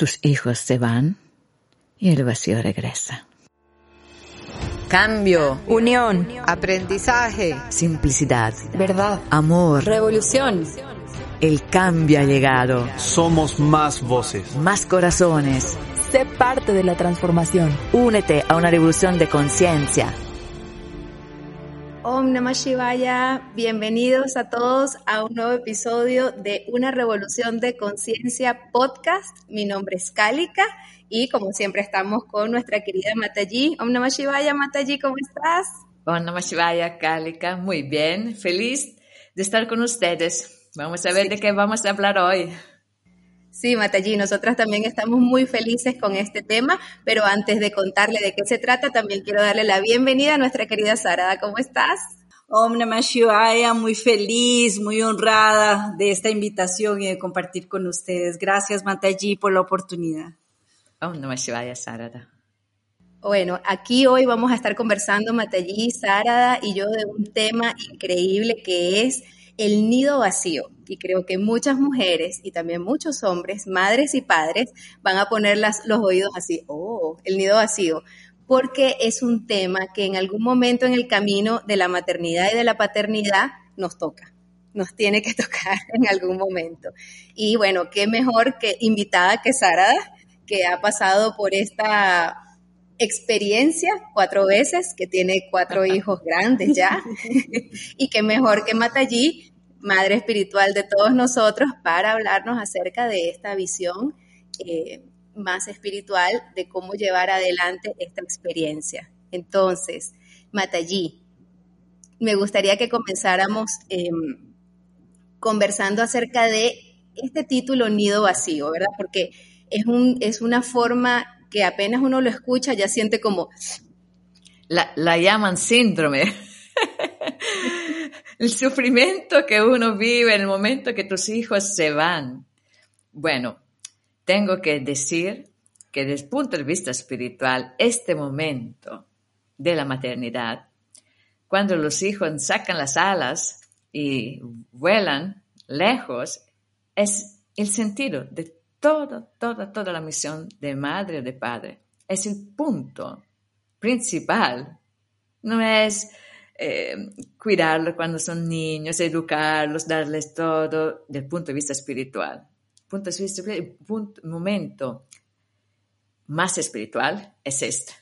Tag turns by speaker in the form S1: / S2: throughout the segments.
S1: tus hijos se van y el vacío regresa. Cambio,
S2: unión,
S3: aprendizaje,
S1: simplicidad,
S2: verdad,
S1: amor,
S2: revolución.
S1: El cambio ha llegado.
S4: Somos más voces,
S1: más corazones.
S2: Sé parte de la transformación.
S1: Únete a una revolución de conciencia.
S5: Om Namah Shivaya, bienvenidos a todos a un nuevo episodio de Una Revolución de Conciencia podcast. Mi nombre es Kalika y como siempre estamos con nuestra querida Mataji. Om Namah Shivaya, Mataji, ¿cómo estás?
S1: Om Namah Shivaya, muy bien, feliz de estar con ustedes. Vamos a ver de qué vamos a hablar hoy.
S5: Sí, Mataji, nosotras también estamos muy felices con este tema, pero antes de contarle de qué se trata, también quiero darle la bienvenida a nuestra querida Sarada. ¿Cómo estás?
S3: Om Namah Shivaya, muy feliz, muy honrada de esta invitación y de compartir con ustedes. Gracias, Mataji, por la oportunidad.
S1: Om Namah Shivaya, Sarada.
S5: Bueno, aquí hoy vamos a estar conversando Mataji, Sarada y yo de un tema increíble que es el nido vacío. Y creo que muchas mujeres y también muchos hombres, madres y padres, van a poner las, los oídos así, oh, el nido vacío, porque es un tema que en algún momento en el camino de la maternidad y de la paternidad nos toca nos tiene que tocar en algún momento. Y bueno, qué mejor que invitada que Sara, que ha pasado por esta experiencia cuatro veces, que tiene cuatro hijos grandes ya, y qué mejor que Matallí madre espiritual de todos nosotros, para hablarnos acerca de esta visión eh, más espiritual de cómo llevar adelante esta experiencia. Entonces, Matallí, me gustaría que comenzáramos em, conversando acerca de este título Nido Vacío, ¿verdad? Porque es, un, es una forma que apenas uno lo escucha ya siente como...
S1: La, la llaman síndrome el sufrimiento que uno vive en el momento que tus hijos se van. Bueno, tengo que decir que desde el punto de vista espiritual, este momento de la maternidad, cuando los hijos sacan las alas y vuelan lejos, es el sentido de toda, toda, toda la misión de madre o de padre. Es el punto principal. No es eh, cuidarlos cuando son niños, educarlos, darles todo desde el punto de vista espiritual. Punto de vista el momento más espiritual es este,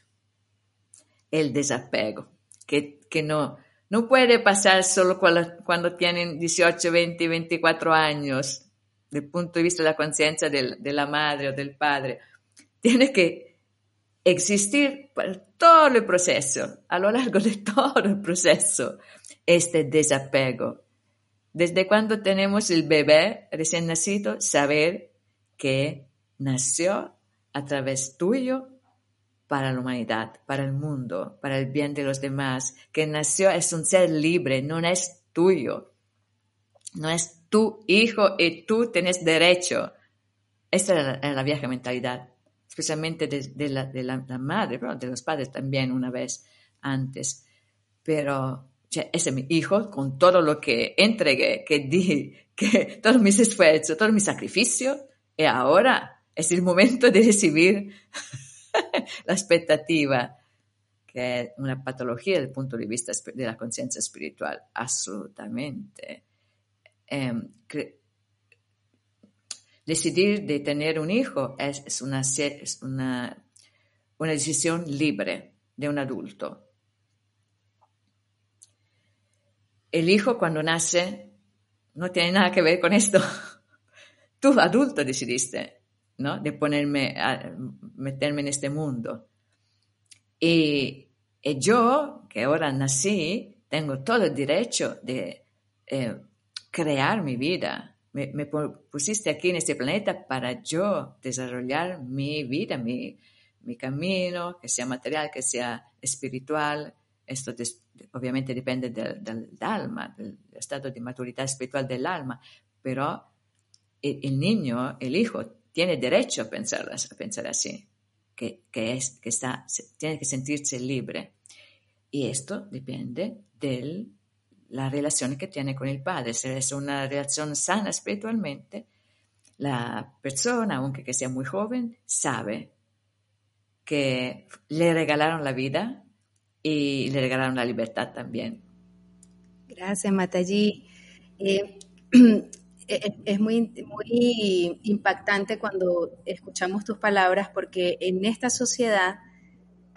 S1: el desapego, que, que no, no puede pasar solo cuando, cuando, tienen 18, 20, 24 años, desde el punto de vista de la conciencia de la madre o del padre. Tiene que existir por todo el proceso, a lo largo de todo el proceso, este desapego. Desde cuando tenemos el bebé recién nacido, saber que nació a través tuyo para la humanidad, para el mundo, para el bien de los demás, que nació es un ser libre, no es tuyo, no es tu hijo y tú tienes derecho. Esta es la vieja mentalidad especialmente de, la, de la, madre, pero de los padres también una vez antes. Pero ese es mi hijo con todo lo que entregué, que di, que todos mis esfuerzos, todo mi sacrificio, y ahora es el momento de recibir la expectativa, que es una patología desde el punto de vista de la conciencia espiritual, absolutamente. Eh, Decidir de tener un hijo es, una, decisión libre de un adulto. El hijo cuando nace no tiene nada que ver con esto. Tú, adulto, decidiste, ¿no? De ponerme, a, meterme en este mundo. Y, yo, que ahora nací, tengo todo el derecho de eh, crear mi vida, me, pusiste aquí en este planeta para yo desarrollar mi vida, mi, mi camino, que sea material, que sea espiritual. Esto obviamente depende del, alma, del estado de maturidad espiritual del alma, pero el, niño, el hijo, tiene derecho a pensar, a pensar así, que, que, es, que está, tiene que sentirse libre. Y esto depende del la relación que tiene con el Padre. Si es una relación sana espiritualmente, la persona, aunque que sea muy joven, sabe que le regalaron la vida y le regalaron la libertad también.
S5: Gracias, Mataji. Eh, es muy, muy impactante cuando escuchamos tus palabras porque en esta sociedad,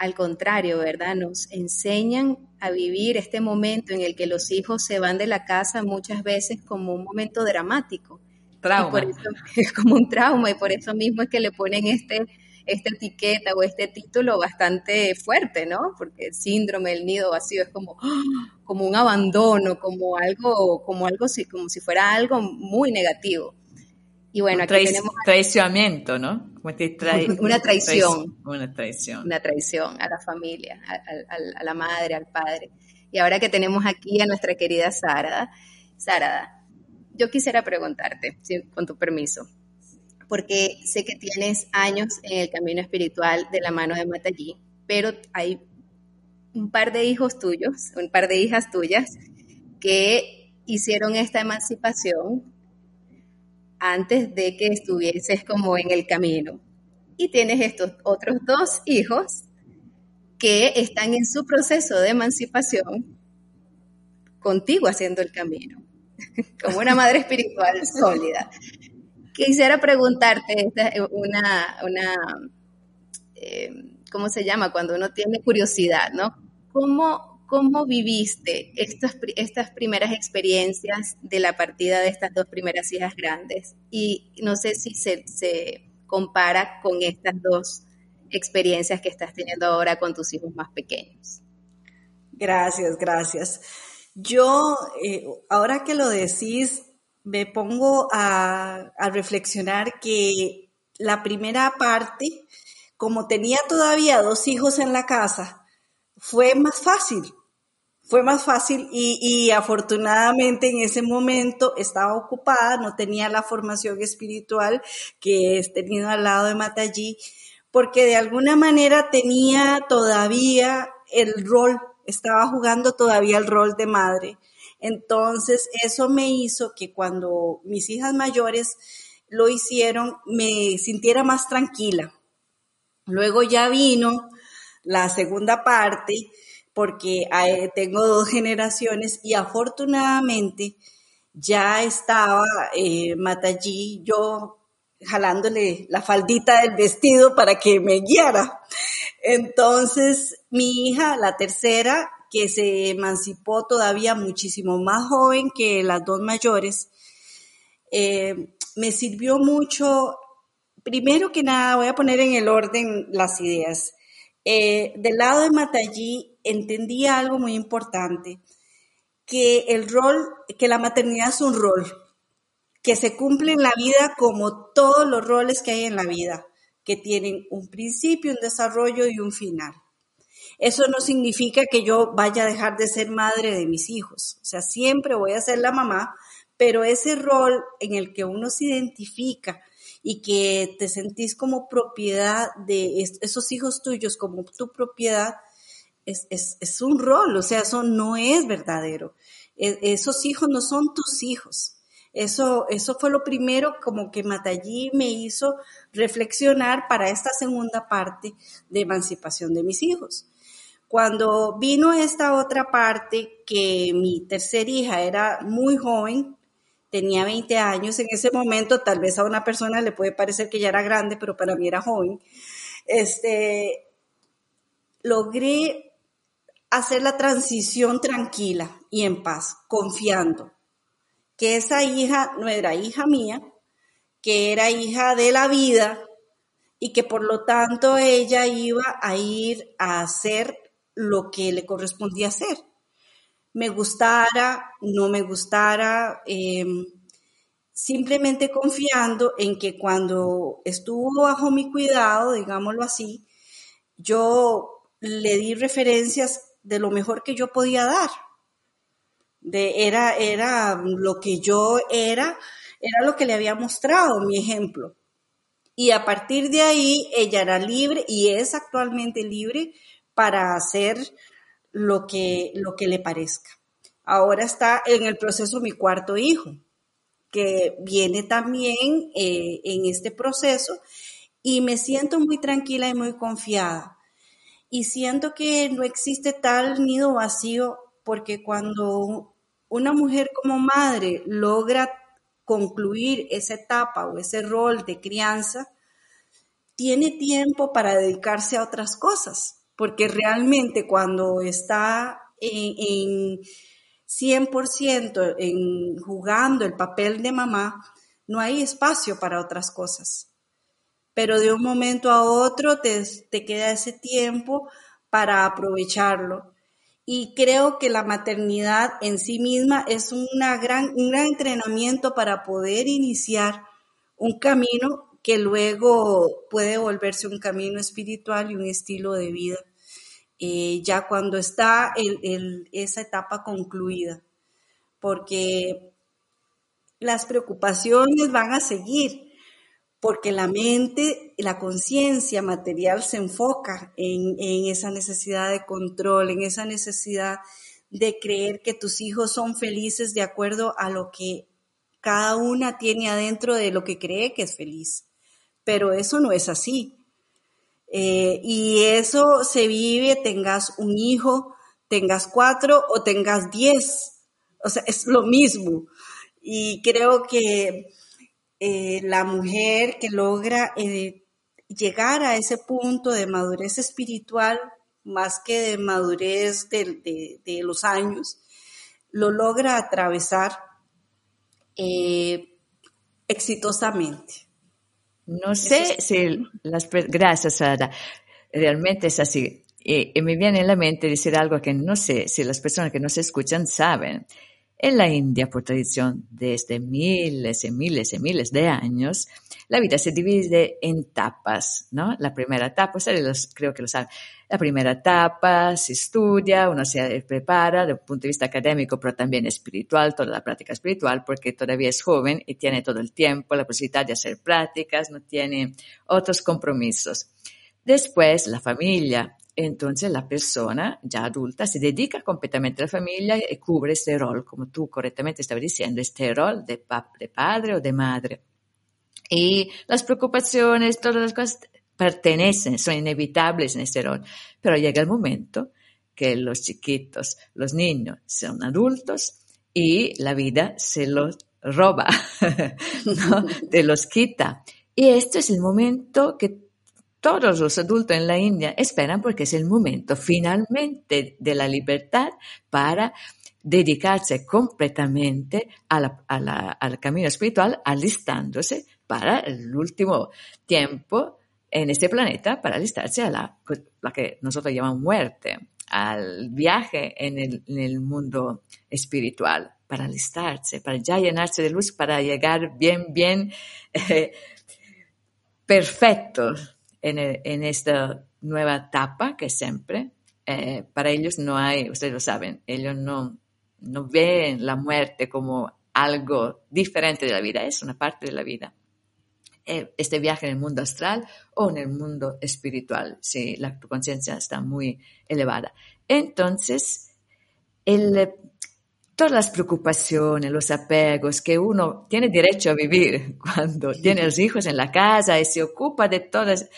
S5: al contrario, ¿verdad? Nos enseñan a vivir este momento en el que los hijos se van de la casa muchas veces como un momento dramático.
S1: Trauma.
S5: es como un trauma y por eso mismo es que le ponen este esta etiqueta o este título bastante fuerte, ¿no? Porque el síndrome del nido vacío es como, como un abandono, como algo, como algo, como si fuera algo muy negativo. Y bueno, aquí tenemos...
S1: Traicionamiento, ¿no?
S5: una traición.
S1: Una traición.
S5: Una traición a la familia, a, la madre, al padre. Y ahora que tenemos aquí a nuestra querida Sara, Sara, yo quisiera preguntarte, con tu permiso, porque sé que tienes años en el camino espiritual de la mano de Matallí, pero hay un par de hijos tuyos, un par de hijas tuyas que hicieron esta emancipación antes de que estuvieses como en el camino. Y tienes estos otros dos hijos que están en su proceso de emancipación contigo haciendo el camino, como una madre espiritual sólida. Quisiera preguntarte una, una eh, ¿cómo se llama? Cuando uno tiene curiosidad, ¿no? ¿Cómo, cómo viviste estas, estas primeras experiencias de la partida de estas dos primeras hijas grandes? Y no sé si se, se compara con estas dos experiencias que estás teniendo ahora con tus hijos más pequeños.
S3: Gracias, gracias. Yo, eh, ahora que lo decís, me pongo a, reflexionar que la primera parte, como tenía todavía dos hijos en la casa, fue más fácil, fue más fácil y, afortunadamente en ese momento estaba ocupada, no tenía la formación espiritual que he tenido al lado de Matallí, porque de alguna manera tenía todavía el rol, estaba jugando todavía el rol de madre. Entonces, eso me hizo que cuando mis hijas mayores lo hicieron, me sintiera más tranquila. Luego ya vino la segunda parte, porque tengo dos generaciones y afortunadamente ya estaba eh, Matallí, yo jalándole la faldita del vestido para que me guiara. Entonces, mi hija, la tercera, que se emancipó todavía muchísimo más joven que las dos mayores, eh, me sirvió mucho, primero que nada, voy a poner en el orden las ideas. Eh, del lado de Matallí entendí algo muy importante, que el rol, que la maternidad es un rol, que se cumple en la vida como todos los roles que hay en la vida, que tienen un principio, un desarrollo y un final. Eso no significa que yo vaya a dejar de ser madre de mis hijos. O sea, siempre voy a ser la mamá, pero ese rol en el que uno se identifica y que te sentís como propiedad de esos hijos tuyos, como tu propiedad, es, un rol, o sea, eso no es verdadero. E, esos hijos no son tus hijos. Eso, eso fue lo primero como que Matallí me hizo reflexionar para esta segunda parte de emancipación de mis hijos. Cuando vino esta otra parte, que mi tercera hija era muy joven, tenía 20 años, en ese momento tal vez a una persona le puede parecer que ya era grande, pero para mí era joven, este, logré hacer la transición tranquila y en paz, confiando que esa hija no era hija mía, que era hija de la vida y que por lo tanto ella iba a ir a hacer lo que le correspondía hacer. Me gustara, no me gustara, em, simplemente confiando en que cuando estuvo bajo mi cuidado, digámoslo así, yo le di referencias de lo mejor que yo podía dar. De, era, era lo que yo era, era lo que le había mostrado, mi ejemplo. Y a partir de ahí, ella era libre y es actualmente libre para hacer lo que, lo que le parezca. Ahora está en el proceso mi cuarto hijo, que viene también eh, en este proceso y me siento muy tranquila y muy confiada. Y siento que no existe tal nido vacío porque cuando una mujer como madre logra concluir esa etapa o ese rol de crianza, tiene tiempo para dedicarse a otras cosas, porque realmente cuando está en, 100% en jugando el papel de mamá, no hay espacio para otras cosas. Pero de un momento a otro te, te queda ese tiempo para aprovecharlo. Y creo que la maternidad en sí misma es una gran, un gran entrenamiento para poder iniciar un camino que luego puede volverse un camino espiritual y un estilo de vida, eh, ya cuando está esa etapa concluida, porque las preocupaciones van a seguir, porque la mente, la conciencia material se enfoca en, esa necesidad de control, en esa necesidad de creer que tus hijos son felices de acuerdo a lo que cada una tiene adentro de lo que cree que es feliz pero eso no es así. Eh, y eso se vive, tengas un hijo, tengas cuatro o tengas diez. O sea, es lo mismo. Y creo que eh, la mujer que logra eh, llegar a ese punto de madurez espiritual, más que de madurez de, los años, lo logra atravesar exitosamente.
S1: No sé si las... Gracias, Sara. Realmente es así. Y, me viene en la mente decir algo que no sé si las personas que nos escuchan saben. En la India, por tradición, desde miles y miles y miles de años, la vida se divide en etapas, ¿no? La primera etapa, ustedes creo que lo saben, la primera etapa se estudia, uno se prepara desde un punto de vista académico, pero también espiritual, toda la práctica espiritual, porque todavía es joven y tiene todo el tiempo, la posibilidad de hacer prácticas, no tiene otros compromisos. Después, la familia. Entonces la persona ya adulta se dedica completamente a la familia y cubre este rol, como tú correctamente estabas diciendo, este rol de, de padre o de madre. Y las preocupaciones, todas las cosas pertenecen, son inevitables en este rol. Pero llega el momento que los chiquitos, los niños, son adultos y la vida se los roba, ¿no? te los quita. Y este es el momento que todos los adultos en la India esperan porque es el momento finalmente de la libertad para dedicarse completamente al camino espiritual, alistándose para el último tiempo en este planeta para alistarse a la, que nosotros llamamos muerte, al viaje en el, en el mundo espiritual, para alistarse, para ya llenarse de luz, para llegar bien, bien eh, perfectos en, en, esta nueva etapa que siempre, eh, para ellos no hay, ustedes lo saben, ellos no, no ven la muerte como algo diferente de la vida, es una parte de la vida. Eh, este viaje en el mundo astral o en el mundo espiritual, si la conciencia está muy elevada. Entonces, el, todas las preocupaciones, los apegos que uno tiene derecho a vivir cuando tiene los hijos en la casa y se ocupa de todas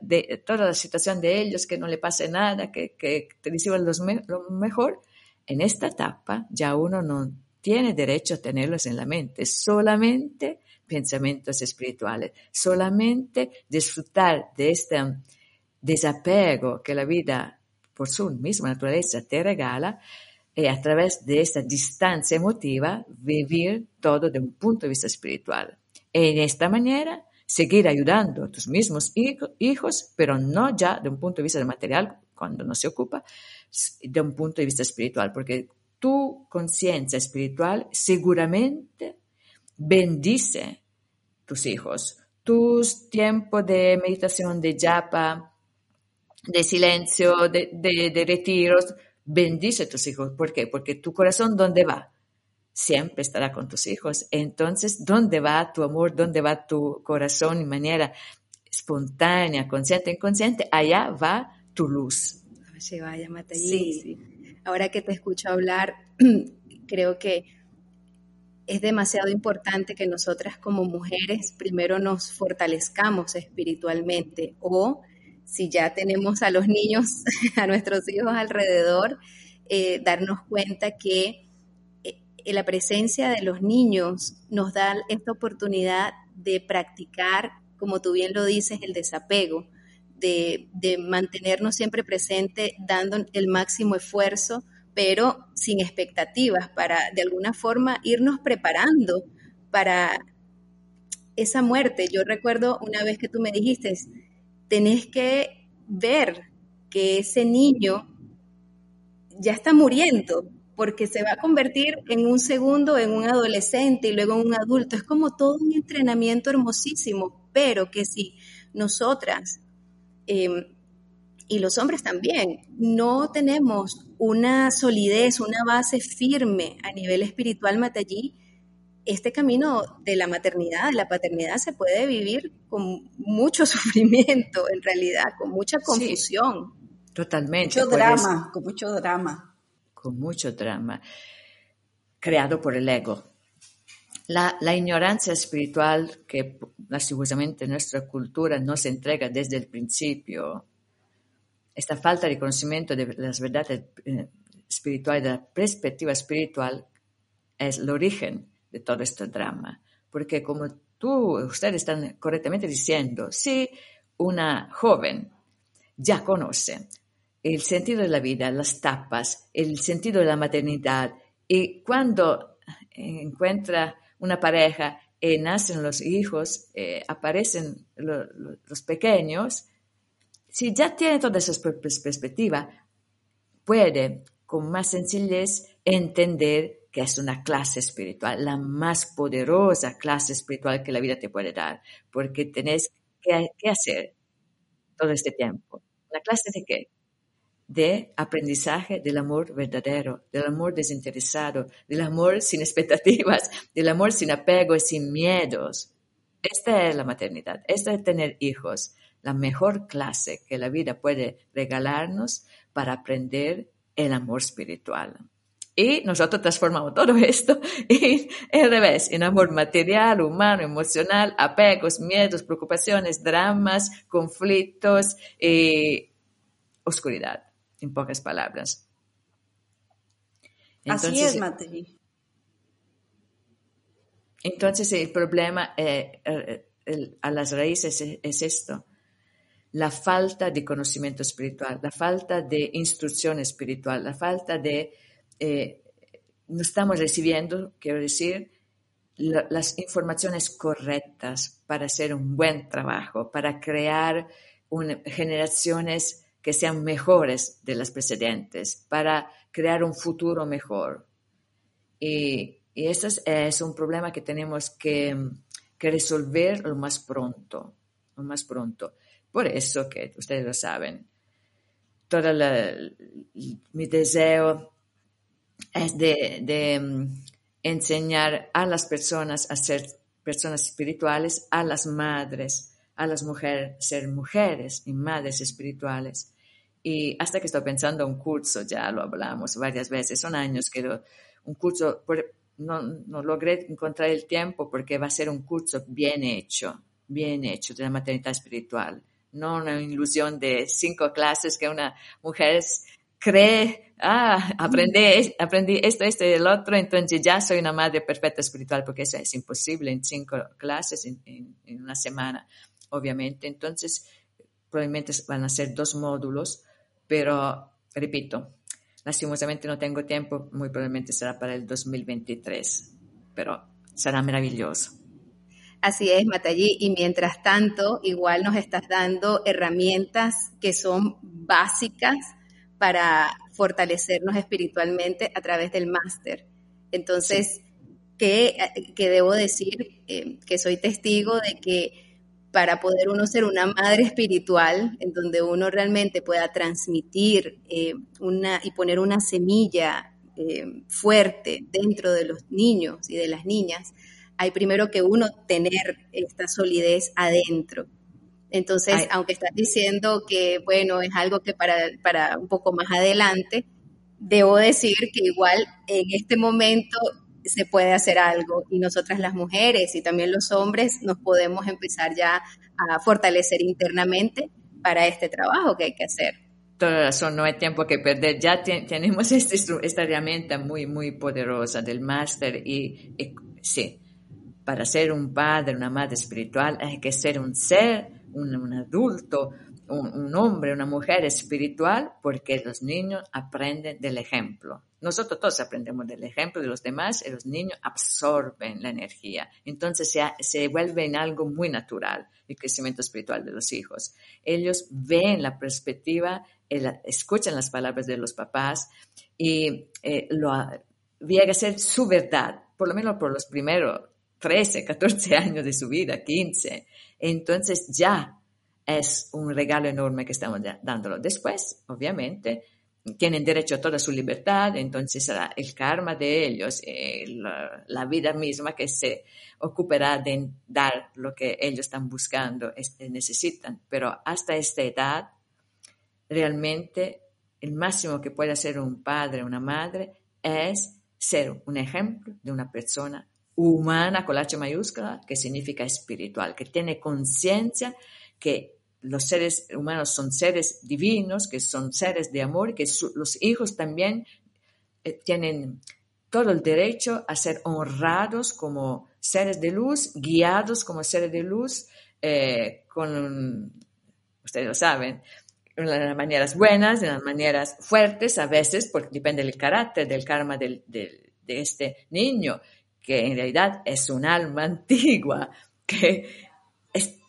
S1: de toda la situación de ellos, que no le pase nada, que, que reciban lo mejor, en esta etapa ya uno no tiene derecho a tenerlos en la mente, solamente pensamientos espirituales, solamente disfrutar de este desapego que la vida por su misma naturaleza te regala y a través de esta distancia emotiva vivir todo de un punto de vista espiritual. En esta manera seguir ayudando a tus mismos hijos, pero no ya de un punto de vista material, cuando no se ocupa, de un punto de vista espiritual, porque tu conciencia espiritual seguramente bendice tus hijos, tus tiempos de meditación, de japa, de silencio, de, de, retiros, bendice tus hijos. ¿Por qué? Porque tu corazón, ¿dónde va? Siempre estará con tus hijos. Entonces, ¿dónde va tu amor? ¿Dónde va tu corazón de manera espontánea, consciente, inconsciente? Allá va tu luz.
S5: Se vaya, Matallí. Sí. Ahora que te escucho hablar, creo que es demasiado importante que nosotras como mujeres primero nos fortalezcamos espiritualmente o si ya tenemos a los niños, a nuestros hijos alrededor, eh, darnos cuenta que la presencia de los niños nos da esta oportunidad de practicar, como tú bien lo dices, el desapego, de, de mantenernos siempre presentes, dando el máximo esfuerzo pero sin expectativas, para de alguna forma irnos preparando para esa muerte. Yo recuerdo una vez que tú me dijiste, tenés que ver que ese niño ya está muriendo, porque se va a convertir en un segundo en un adolescente y luego en un adulto. Es como todo un entrenamiento hermosísimo, pero que si nosotras em, y los hombres también, no tenemos una solidez, una base firme a nivel espiritual allí, este camino de la maternidad, de la paternidad se puede vivir con mucho sufrimiento, en realidad, con mucha confusión.
S1: totalmente.
S3: Mucho drama, con mucho drama.
S1: Con mucho drama, creado por el ego. La, la, ignorancia espiritual que lastimosamente nuestra cultura nos entrega desde el principio esta falta de conocimiento de las verdades eh, espirituales, de la perspectiva espiritual, es el origen de todo este drama. Porque como tú, ustedes están correctamente diciendo, si una joven ya conoce el sentido de la vida, las tapas, el sentido de la maternidad, y cuando encuentra una pareja y nacen los hijos, eh, aparecen los pequeños, si ya tiene toda esa perspectiva, puede con más sencillez entender que es una clase espiritual, la más poderosa clase espiritual que la vida te puede dar, porque tenés que, hacer todo este tiempo. ¿La clase de qué? De aprendizaje del amor verdadero, del amor desinteresado, del amor sin expectativas, del amor sin apego y sin miedos. Esta es la maternidad, esta es tener hijos la mejor clase que la vida puede regalarnos para aprender el amor espiritual. Y nosotros transformamos todo esto en el revés, en amor material, humano, emocional, apegos, miedos, preocupaciones, dramas, conflictos y oscuridad, en pocas palabras.
S3: Así es, Matei.
S1: Entonces el problema eh, eh, a las raíces es esto la falta de conocimiento espiritual, la falta de instrucción espiritual, la falta de... Eh, no estamos recibiendo, quiero decir, las informaciones correctas para hacer un buen trabajo, para crear generaciones que sean mejores de las precedentes, para crear un futuro mejor. Y, y eso es, un problema que tenemos que, que resolver lo más pronto, lo más pronto. Por eso que ustedes lo saben, todo mi deseo es de, mm, enseñar a las personas a ser personas espirituales, a las madres, a las mujeres, ser mujeres y madres espirituales. Y hasta que estoy pensando un curso, ya lo hablamos varias veces, son años que un curso, no, no logré encontrar el tiempo porque va a ser un curso bien hecho, bien hecho de la maternidad espiritual no una ilusión de cinco clases que una mujer cree, ah, aprendí, aprendí esto, esto y el otro, entonces ya soy una madre perfecta espiritual, porque eso es imposible en cinco clases en, una semana, obviamente. Entonces, probablemente van a ser dos módulos, pero repito, lastimosamente no tengo tiempo, muy probablemente será para el 2023, pero será maravilloso.
S5: Así es, Matallí. Y mientras tanto, igual nos estás dando herramientas que son básicas para fortalecernos espiritualmente a través del máster. Entonces, ¿qué, debo decir? Eh, que soy testigo de que para poder uno ser una madre espiritual, en donde uno realmente pueda transmitir eh, una, y poner una semilla eh, fuerte dentro de los niños y de las niñas, hay primero que uno tener esta solidez adentro. Entonces, aunque estás diciendo que, bueno, es algo que para, para un poco más adelante, debo decir que igual en este momento se puede hacer algo y nosotras las mujeres y también los hombres nos podemos empezar ya a fortalecer internamente para este trabajo que hay que hacer.
S1: Toda razón, no hay tiempo que perder. Ya tenemos este, esta herramienta muy, muy poderosa del máster y, sí, para ser un padre, una madre espiritual, hay que ser un ser, un, adulto, un, hombre, una mujer espiritual, porque los niños aprenden del ejemplo. Nosotros todos aprendemos del ejemplo de los demás y los niños absorben la energía. Entonces se, se vuelve en algo muy natural el crecimiento espiritual de los hijos. Ellos ven la perspectiva, escuchan las palabras de los papás y eh, lo, llega a ser su verdad, por lo menos por los primeros 13, 14 años de su vida, 15. Entonces ya es un regalo enorme que estamos dándolo. Después, obviamente, tienen derecho a toda su libertad, entonces será el karma de ellos, eh, la, vida misma que se ocupará de dar lo que ellos están buscando, necesitan. Pero hasta esta edad, realmente el máximo que puede hacer un padre una madre es ser un ejemplo de una persona humana con H mayúscula, que significa espiritual, que tiene conciencia que los seres humanos son seres divinos, que son seres de amor, que los hijos también eh, tienen todo el derecho a ser honrados como seres de luz, guiados como seres de luz, eh, con, ustedes lo saben, de las maneras buenas, de las maneras fuertes, a veces, porque depende del carácter, del karma de este niño, que en realidad es un alma antigua, que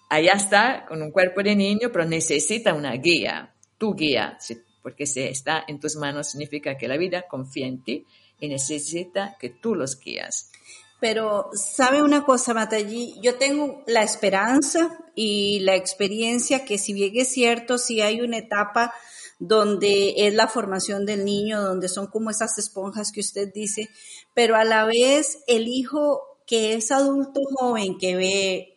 S1: allá está con un cuerpo de niño, pero necesita una guía, tu guía, porque si está en tus manos significa que la vida confía en ti y necesita que tú los guías.
S3: Pero, ¿sabe una cosa, Matallí? Yo tengo la esperanza y la experiencia que si bien es cierto, si hay una etapa donde es la formación del niño, donde son como esas esponjas que usted dice, pero a la vez el hijo que es adulto joven, que ve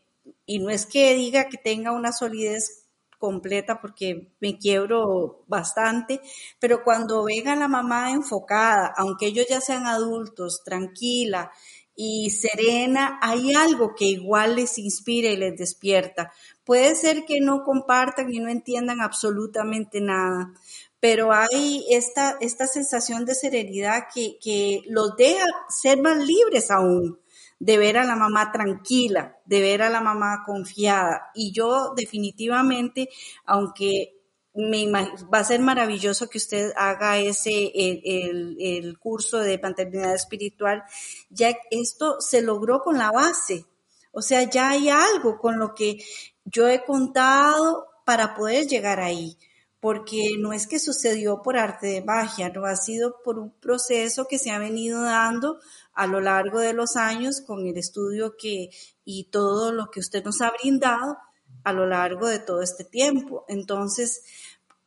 S3: y no es que diga que tenga una solidez completa porque me quiebro bastante, pero cuando venga la mamá enfocada, aunque ellos ya sean adultos, tranquila y serena, hay algo que igual les inspira y les despierta. Puede ser que no compartan y no entiendan absolutamente nada, pero hay esta, esta sensación de serenidad que, que los deja ser más libres aún de ver a la mamá tranquila, de ver a la mamá confiada. Y yo definitivamente, aunque me va a ser maravilloso que usted haga ese, el, el, curso de paternidad espiritual, ya esto se logró con la base. O sea, ya hay algo con lo que yo he contado para poder llegar ahí porque no es que sucedió por arte de magia, no ha sido por un proceso que se ha venido dando a lo largo de los años con el estudio que y todo lo que usted nos ha brindado a lo largo de todo este tiempo. Entonces,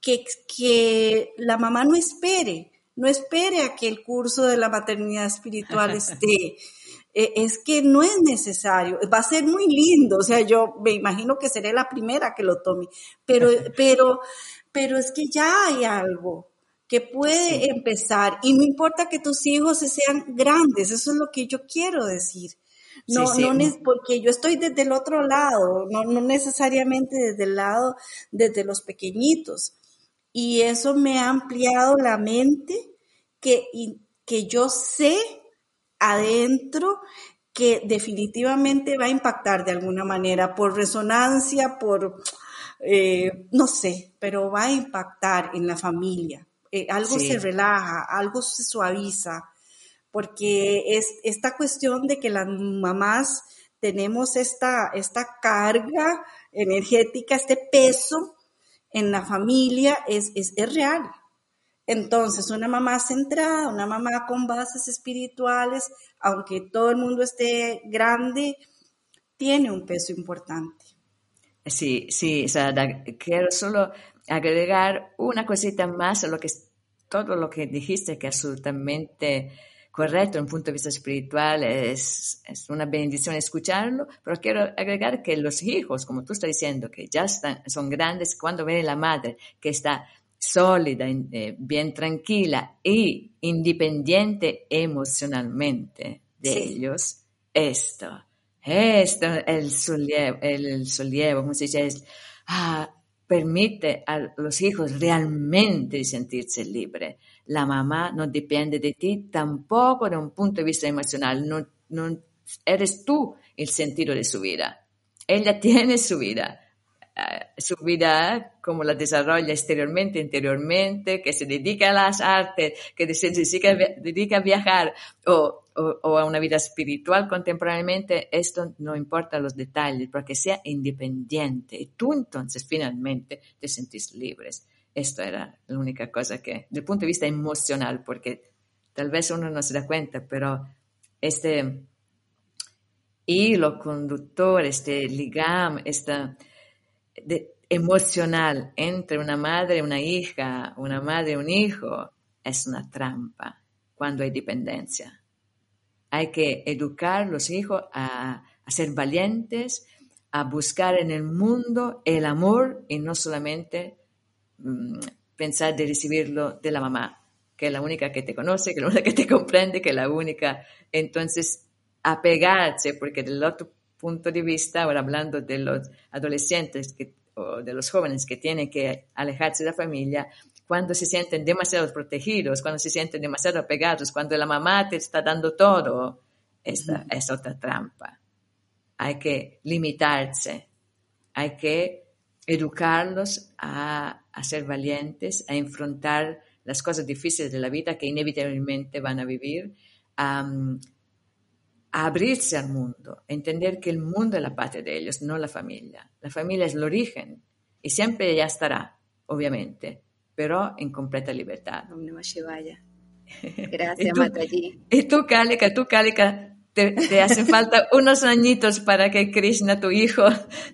S3: que, que la mamá no espere, no espere a que el curso de la maternidad espiritual esté. E, es que no es necesario, va a ser muy lindo, o sea, yo me imagino que seré la primera que lo tome, pero, pero, pero es que ya hay algo, que puede empezar y no importa que tus hijos sean grandes, eso es lo que yo quiero decir. No, no es porque yo estoy desde el otro lado, no, no necesariamente desde el lado, desde los pequeñitos. Y eso me ha ampliado la mente que, que yo sé adentro que definitivamente va a impactar de alguna manera por resonancia, por, eh, no sé, pero va a impactar en la familia. Eh, algo se relaja, algo se suaviza, porque es esta cuestión de que las mamás tenemos esta, esta carga energética, este peso en la familia, es, es, es real. Entonces, una mamá centrada, una mamá con bases espirituales, aunque todo el mundo esté grande, tiene un peso importante.
S1: Sí, sí, o sea, quiero solo agregar una cosita más a lo que todo lo que dijiste, que es absolutamente correcto en un punto de vista espiritual, es, es, una bendición escucharlo, pero quiero agregar que los hijos, como tú estás diciendo, que ya están, son grandes, cuando ven la madre que está sólida, eh, bien tranquila y independiente emocionalmente, de ellos esto. Esto, el sollievo, el sollievo, como se dice, es, ah, permite a los hijos realmente sentirse libres. La mamá no depende de ti tampoco de un punto de vista emocional, no, eres tú el sentido de su vida. Ella tiene su vida, su vida como la desarrolla exteriormente, interiormente, que se dedica a las artes, que se dedica, a viajar o, o, a una vida espiritual contemporáneamente, esto no importa los detalles, porque sea independiente. Y tú entonces finalmente te sentís libres. Esto era la única cosa que, desde el punto de vista emocional, porque tal vez uno no se da cuenta, pero este hilo conductor, este ligam, esta emocional entre una madre y una hija, una madre y un hijo, es una trampa cuando hay dependencia. Hay que educar a los hijos a, ser valientes, a buscar en el mundo el amor y no solamente mm, pensar de recibirlo de la mamá, que es la única que te conoce, que es la única que te comprende, que es la única. Entonces, apegarse, porque del otro punto de vista, ahora hablando de los adolescentes o de los jóvenes que tienen que alejarse de la familia, cuando se sienten demasiado protegidos, cuando se sienten demasiado apegados, cuando la mamá te está dando todo, esta es otra trampa. Hay que limitarse, hay que educarlos a, a ser valientes, a enfrentar las cosas difíciles de la vida que inevitablemente van a vivir, a abrirse al mundo, entender que el mundo es la patria de ellos, no la familia. La familia es el origen y siempre ya estará, obviamente, pero en completa libertad.
S5: Gracias, ¿Y Mataji.
S1: Y tú, Kalika, tú, Kalika, te, te hacen falta unos añitos para que Krishna, tu hijo,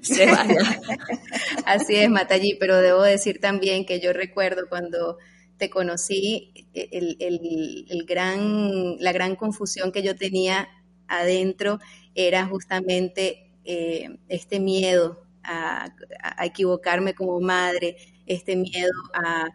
S1: se vaya.
S5: Así es, Mataji, pero debo decir también que yo recuerdo cuando te conocí, el, el, el gran, la gran confusión que yo tenía adentro era justamente eh, este miedo a, equivocarme como madre, este miedo a,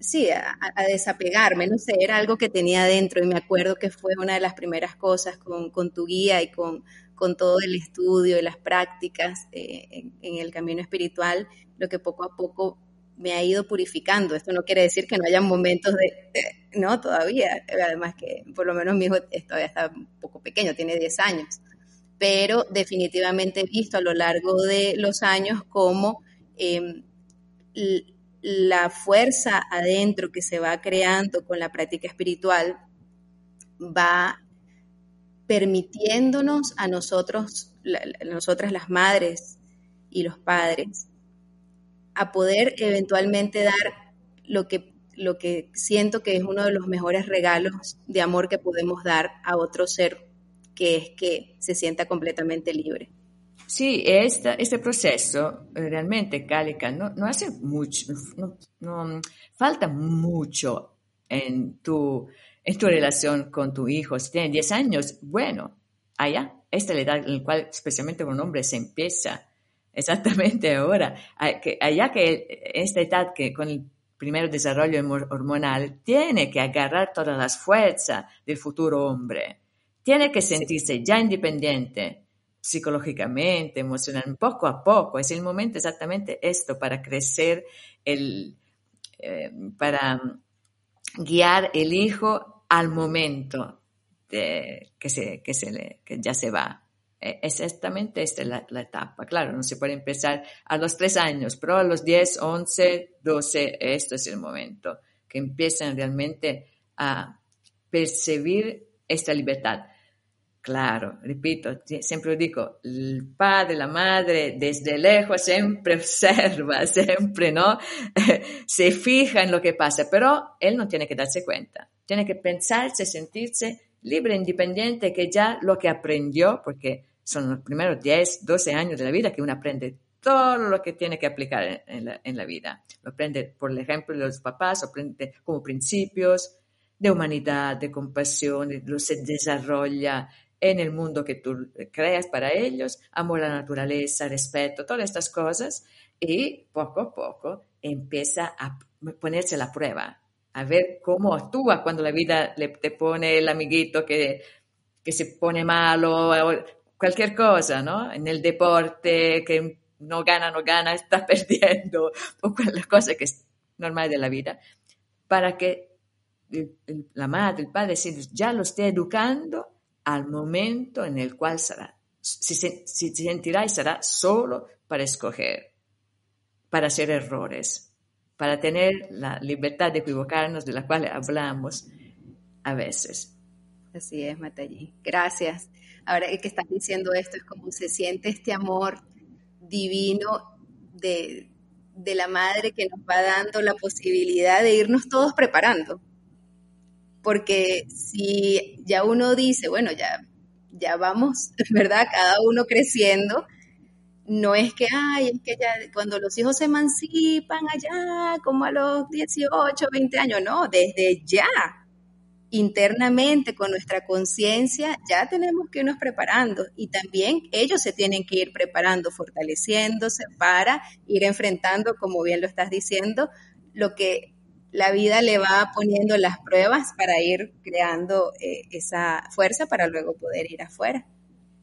S5: sí, a, desapegarme, no sé, era algo que tenía adentro y me acuerdo que fue una de las primeras cosas con, tu guía y con, con, todo el estudio y las prácticas eh, en, el camino espiritual, lo que poco a poco me ha ido purificando. Esto no quiere decir que no haya momentos de, no, todavía, además que por lo menos mi hijo todavía está un poco pequeño, tiene 10 años, pero definitivamente he visto a lo largo de los años cómo em, la fuerza adentro que se va creando con la práctica espiritual va permitiéndonos a nosotros, nosotras las madres y los padres, a poder eventualmente dar lo que, lo que siento que es uno de los mejores regalos de amor que podemos dar a otro ser, que es que se sienta completamente libre.
S1: Sí, este, este proceso eh, realmente, Cálica, no, no hace mucho, no, falta mucho en tu, en tu relación con tu hijo. Si tiene 10 años, bueno, allá, esta es la edad en la cual especialmente un hombre se empieza exactamente ahora, allá que esta edad que con el primer desarrollo hormonal tiene que agarrar todas las fuerzas del futuro hombre, tiene que sentirse ya independiente psicológicamente, emocionalmente, poco a poco. Es el momento exactamente esto para crecer, el, eh, para guiar el hijo al momento de, que, se, que, se le, que ya se va. Eh, exactamente esta es la, etapa. Claro, no se puede empezar a los tres años, pero a los 10, 11, 12, esto es el momento que empiezan realmente a percibir esta libertad. Claro, repito, siempre digo, el padre, la madre, desde lejos siempre observa, siempre, ¿no? se fija en lo que pasa, pero él no tiene que darse cuenta, tiene que pensarse, sentirse libre, independiente, que ya lo que aprendió, porque son los primeros 10, 12 años de la vida que uno aprende todo lo que tiene que aplicar en, la, vida. Lo aprende, por ejemplo, los papás, aprende como principios de humanidad, de compasión, lo se desarrolla en el mundo que tú creas para ellos, amor a la naturaleza, respeto, todas estas cosas, y poco a poco empieza a ponerse la prueba. a ver cómo actúa cuando la vida le, te pone el amiguito que, que se pone malo, cualquier cosa, ¿no? En el deporte, que no gana, no gana, está perdiendo, o cualquier cosa que es normal de la vida, para que la madre, el padre, ya lo esté educando al momento en el cual será, si se, si se sentirá y será solo para escoger, para hacer errores, para tener la libertad de equivocarnos de la cual hablamos a veces.
S5: Así es, Matallí. Gracias. Ahora que estás diciendo esto, es como se siente este amor divino de, de la madre que nos va dando la posibilidad de irnos todos preparando. Porque si ya uno dice, bueno, ya, ya vamos, ¿verdad? Cada uno creciendo, no es que, ay, es que ya cuando los hijos se emancipan allá, como a los 18, 20 años, no, desde ya, internamente con nuestra conciencia ya tenemos que irnos preparando y también ellos se tienen que ir preparando, fortaleciéndose para ir enfrentando, como bien lo estás diciendo, lo que la vida le va poniendo las pruebas para ir creando eh, esa fuerza para luego poder ir afuera.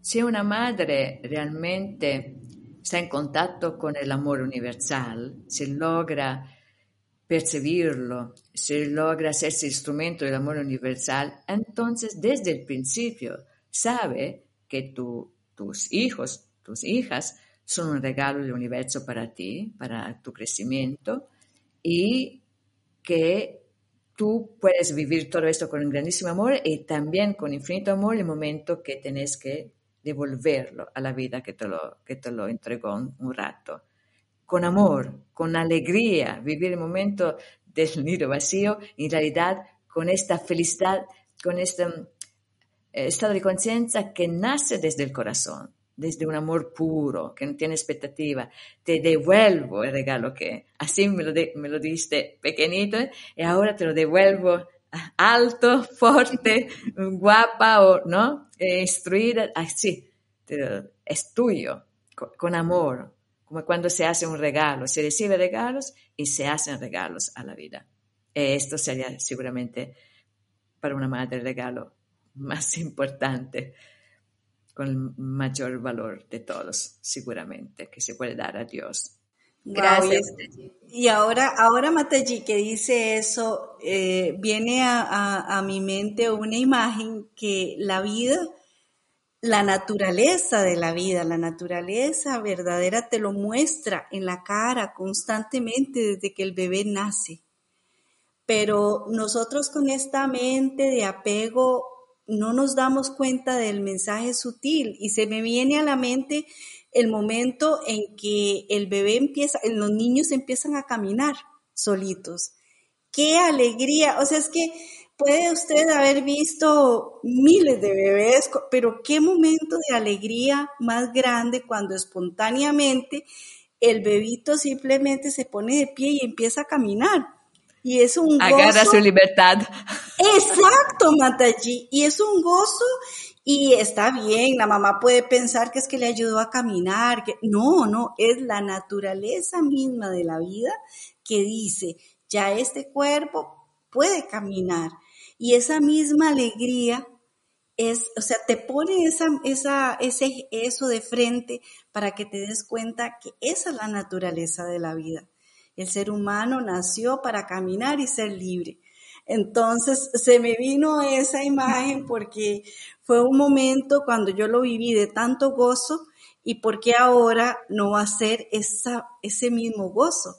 S1: Si una madre realmente está en contacto con el amor universal, se logra percibirlo, se logra hacerse instrumento del amor universal, entonces desde el principio sabe que tus hijos, tus hijas, son un regalo del universo para ti, para tu crecimiento, y que tú puedes vivir todo esto con un grandísimo amor y también con infinito amor el momento que tenés que devolverlo a la vida que te lo, que te lo entregó un rato con amor, con alegría, vivir el momento del nido vacío, en realidad con esta felicidad, con este eh, estado de conciencia que nace desde el corazón, desde un amor puro, que no tiene expectativa. Te devuelvo el regalo que así me lo, me lo diste pequeñito y ahora te lo devuelvo alto, fuerte, guapa o no, eh, instruida, así, es tuyo, con amor, como cuando se hace un regalo, se recibe regalos y se hacen regalos a la vida. Esto sería seguramente para una madre el regalo más importante, con mayor valor de todos, seguramente, que se puede dar a Dios.
S3: Gracias. Y ahora, ahora Mataji, que dice eso, eh, viene a mi mente una imagen que la vida la naturaleza de la vida, la naturaleza verdadera te lo muestra en la cara constantemente desde que el bebé nace. Pero nosotros con esta mente de apego no nos damos cuenta del mensaje sutil y se me viene a la mente el momento en que el bebé empieza, los niños empiezan a caminar solitos. Qué alegría, o sea, es que Puede usted haber visto miles de bebés, pero qué momento de alegría más grande cuando espontáneamente el bebito simplemente se pone de pie y empieza a caminar. Y es un gozo.
S1: Agarra su libertad.
S3: Exacto, Mataji. Y es un gozo y está bien, la mamá puede pensar que es que le ayudó a caminar, que no, no, es la naturaleza misma de la vida que dice, ya este cuerpo puede caminar. Y esa misma alegría es, o sea, te pone esa, esa, ese, eso de frente para que te des cuenta que esa es la naturaleza de la vida. El ser humano nació para caminar y ser libre. Entonces se me vino esa imagen porque fue un momento cuando yo lo viví de tanto gozo y porque ahora no va a ser esa, ese mismo gozo.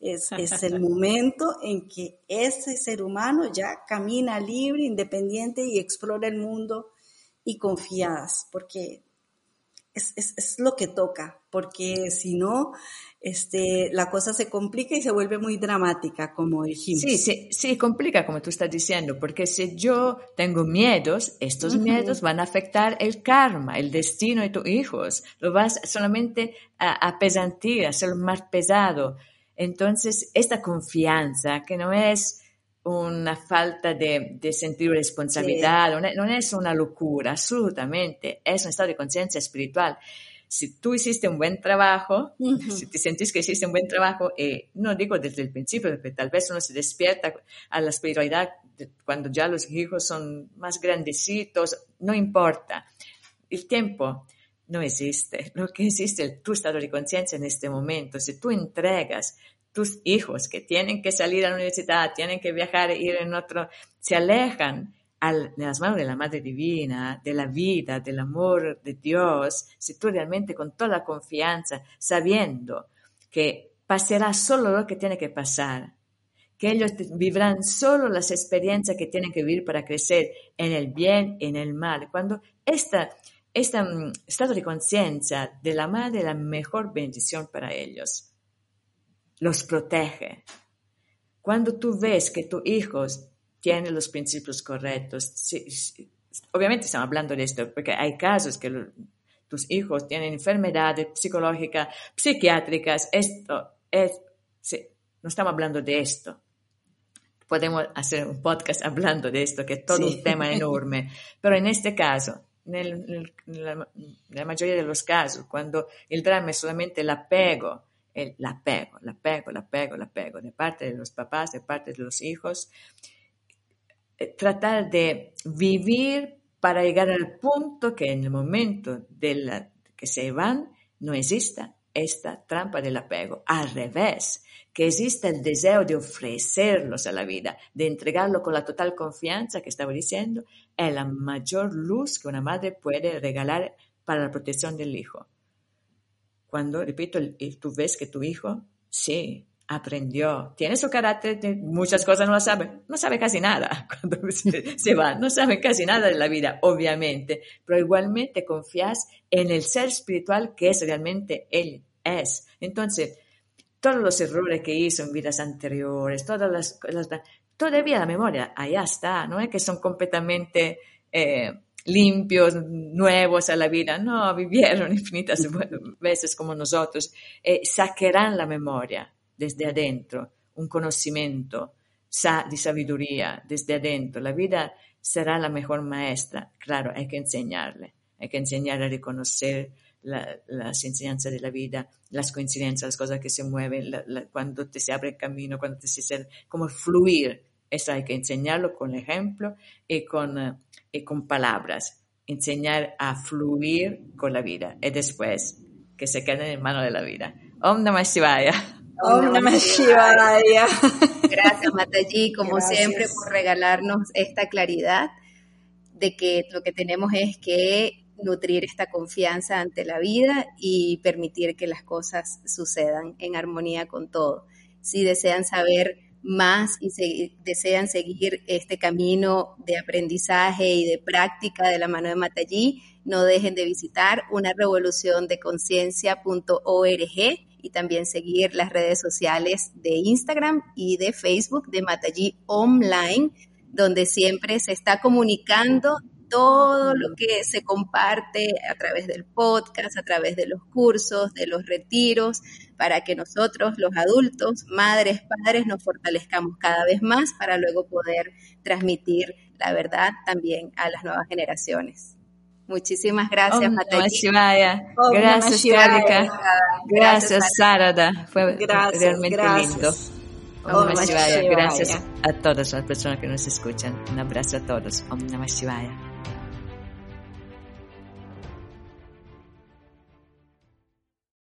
S3: Es, el momento en que ese ser humano ya camina libre, independiente y explora el mundo y confiadas, porque es, lo que toca, porque si no, este, la cosa se complica y se vuelve muy dramática, como dijimos.
S1: Sí, sí, sí, complica, como tú estás diciendo, porque si yo tengo miedos, estos miedos van a afectar el karma, el destino de tus hijos, lo vas solamente a apesantir, a hacerlo más pesado. Entonces, esta confianza, que no es una falta de, de sentir responsabilidad, no, es, una locura, absolutamente, es un estado de conciencia espiritual. Si tú hiciste un buen trabajo, si te sentís que hiciste un buen trabajo, eh, no digo desde el principio, porque tal vez uno se despierta a la espiritualidad cuando ya los hijos son más grandecitos, no importa. El tiempo no existe. Lo que existe es tu estado de conciencia en este momento. Si tú entregas tus hijos que tienen que salir a la universidad, tienen que viajar, ir en otro, se alejan de las manos de la Madre Divina, de la vida, del amor de Dios, si tú realmente con toda la confianza, sabiendo que pasará solo lo que tiene que pasar, que ellos vivirán solo las experiencias que tienen que vivir para crecer en el bien, en el mal. Cuando esta, este estado de conciencia de la madre es la mejor bendición para ellos los protege. Cuando tú ves que tu hijo tiene los principios correctos, obviamente estamos hablando de esto, porque hay casos que tus hijos tienen enfermedades psicológicas, psiquiátricas, esto es, no estamos hablando de esto. Podemos hacer un podcast hablando de esto, que es todo un tema enorme, pero en este caso, en, la, mayoría de los casos, cuando el drama es solamente el apego, el apego, el apego, el apego, el apego, de parte de los papás, de parte de los hijos. Eh, tratar de vivir para llegar al punto que en el momento de que se van no exista esta trampa del apego. Al revés, que exista el deseo de ofrecerlos a la vida, de entregarlo con la total confianza que estaba diciendo, es la mayor luz que una madre puede regalar para la protección del hijo. Cuando, repito, tú ves que tu hijo, sí, aprendió, tiene su carácter, muchas cosas no lo sabe, no sabe casi nada cuando se, va, no sabe casi nada de la vida, obviamente, pero igualmente confías en el ser espiritual que es realmente él es. Entonces, todos los errores que hizo en vidas anteriores, todas las, cosas, todavía la memoria, allá está, no es que son completamente... Eh, limpios, nuevos a la vida, no, vivieron infinitas veces como nosotros, eh, sacarán la memoria desde adentro, un conocimiento de sabiduría desde adentro. La vida será la mejor maestra, claro, hay que enseñarle, hay que enseñarle a reconocer las enseñanzas de la vida, las coincidencias, las cosas que se mueven, cuando te se abre el camino, cuando te se como fluir. Eso hay que enseñarlo con ejemplo y con y con palabras, enseñar a fluir con la vida y después que se queden en mano de la vida. Om Namah Shivaya.
S3: Om Namah Shivaya.
S5: Gracias Mataji, como siempre, por regalarnos esta claridad de que lo que tenemos es que nutrir esta confianza ante la vida y permitir que las cosas sucedan en armonía con todo. Si desean saber más y desean seguir este camino de aprendizaje y de práctica de la mano de Matallí, no dejen de visitar una revolución de conciencia.org y también seguir las redes sociales de Instagram y de Facebook de Matallí Online, donde siempre se está comunicando todo lo que se comparte a través del podcast, a través de los cursos, de los retiros, para que nosotros, los adultos, madres, padres, nos fortalezcamos cada vez más para luego poder transmitir la verdad también a las nuevas generaciones. Muchísimas gracias,
S1: Matallí. Gracias, Gracias, gracias, Sarada. Fue realmente lindo. Om Namah Shivaya. Gracias a todas las personas que nos escuchan. Un abrazo a todos. Om Namah Shivaya.